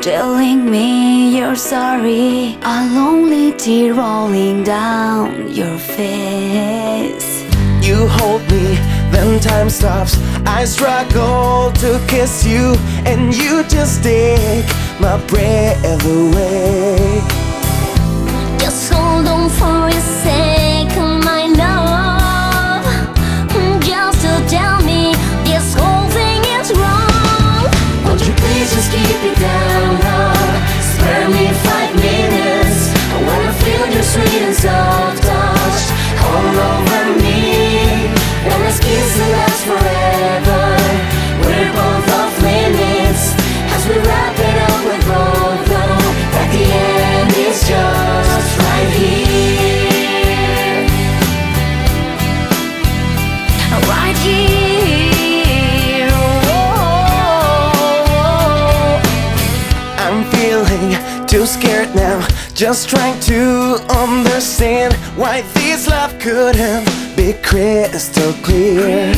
telling me you're sorry. A lonely tear rolling down your face. You hold me, then time stops. I struggle to kiss you, and you just take my breath away. Just hold on for scared now. Just trying to understand why this love couldn't be crystal clear.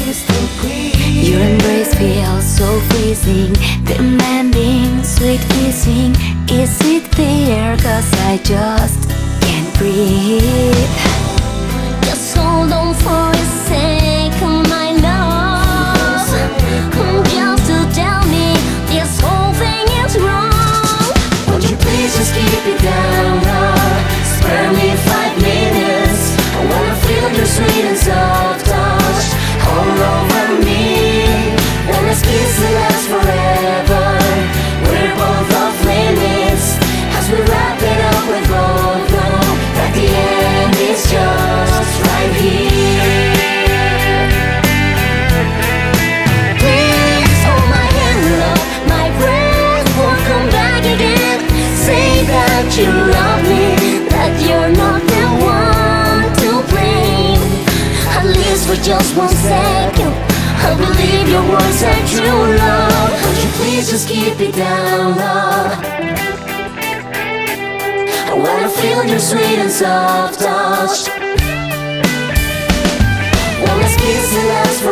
Your embrace feels so freezing, demanding sweet kissing. Is it clear? Cause I just can't breathe. Just one second, I believe your words are true, love. Won't you please just keep it down low? I wanna feel your sweet and soft touch. When this kiss will last